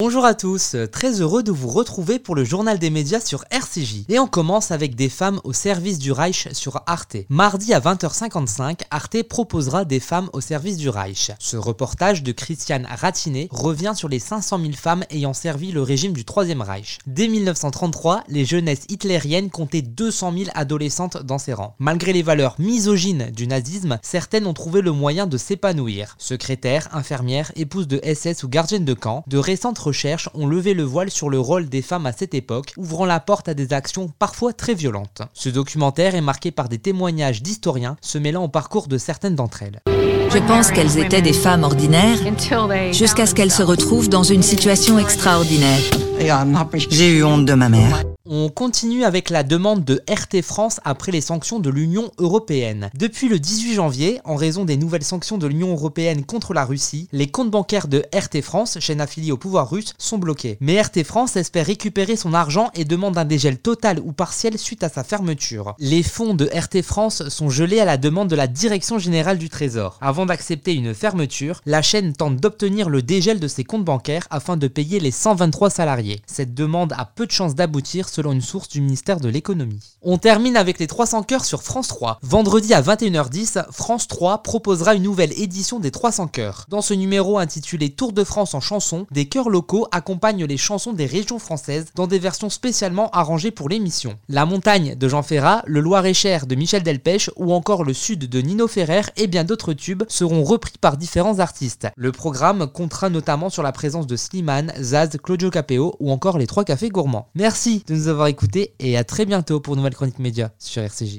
Bonjour à tous, très heureux de vous retrouver pour le journal des médias sur RCJ. Et on commence avec des femmes au service du Reich sur Arte. Mardi à 20h55, Arte proposera des femmes au service du Reich. Ce reportage de Christiane Ratinet revient sur les 500 000 femmes ayant servi le régime du Troisième Reich. Dès 1933, les jeunesses hitlériennes comptaient 200 000 adolescentes dans ses rangs. Malgré les valeurs misogynes du nazisme, certaines ont trouvé le moyen de s'épanouir. Secrétaires, infirmières, épouses de SS ou gardiennes de camp, de récentes recherches ont levé le voile sur le rôle des femmes à cette époque, ouvrant la porte à des actions parfois très violentes. Ce documentaire est marqué par des témoignages d'historiens se mêlant au parcours de certaines d'entre elles. Je pense qu'elles étaient des femmes ordinaires jusqu'à ce qu'elles se retrouvent dans une situation extraordinaire. J'ai eu honte de ma mère. On continue avec la demande de RT France après les sanctions de l'Union européenne. Depuis le 18 janvier, en raison des nouvelles sanctions de l'Union européenne contre la Russie, les comptes bancaires de RT France, chaîne affiliée au pouvoir russe, sont bloqués. Mais RT France espère récupérer son argent et demande un dégel total ou partiel suite à sa fermeture. Les fonds de RT France sont gelés à la demande de la Direction générale du Trésor. Avant d'accepter une fermeture, la chaîne tente d'obtenir le dégel de ses comptes bancaires afin de payer les 123 salariés. Cette demande a peu de chances d'aboutir selon une source du ministère de l'économie. On termine avec les 300 cœurs sur France 3. Vendredi à 21h10, France 3 proposera une nouvelle édition des 300 cœurs. Dans ce numéro intitulé Tour de France en chansons, des chœurs locaux accompagnent les chansons des régions françaises dans des versions spécialement arrangées pour l'émission. La montagne de Jean Ferrat, le Loir-et-Cher de Michel Delpech ou encore le Sud de Nino Ferrer et bien d'autres tubes seront repris par différents artistes. Le programme comptera notamment sur la présence de Slimane, Zaz, Claudio Capeo ou encore les trois cafés gourmands. Merci de nous avoir écoutés et à très bientôt pour nouvelle chronique média sur RCJ.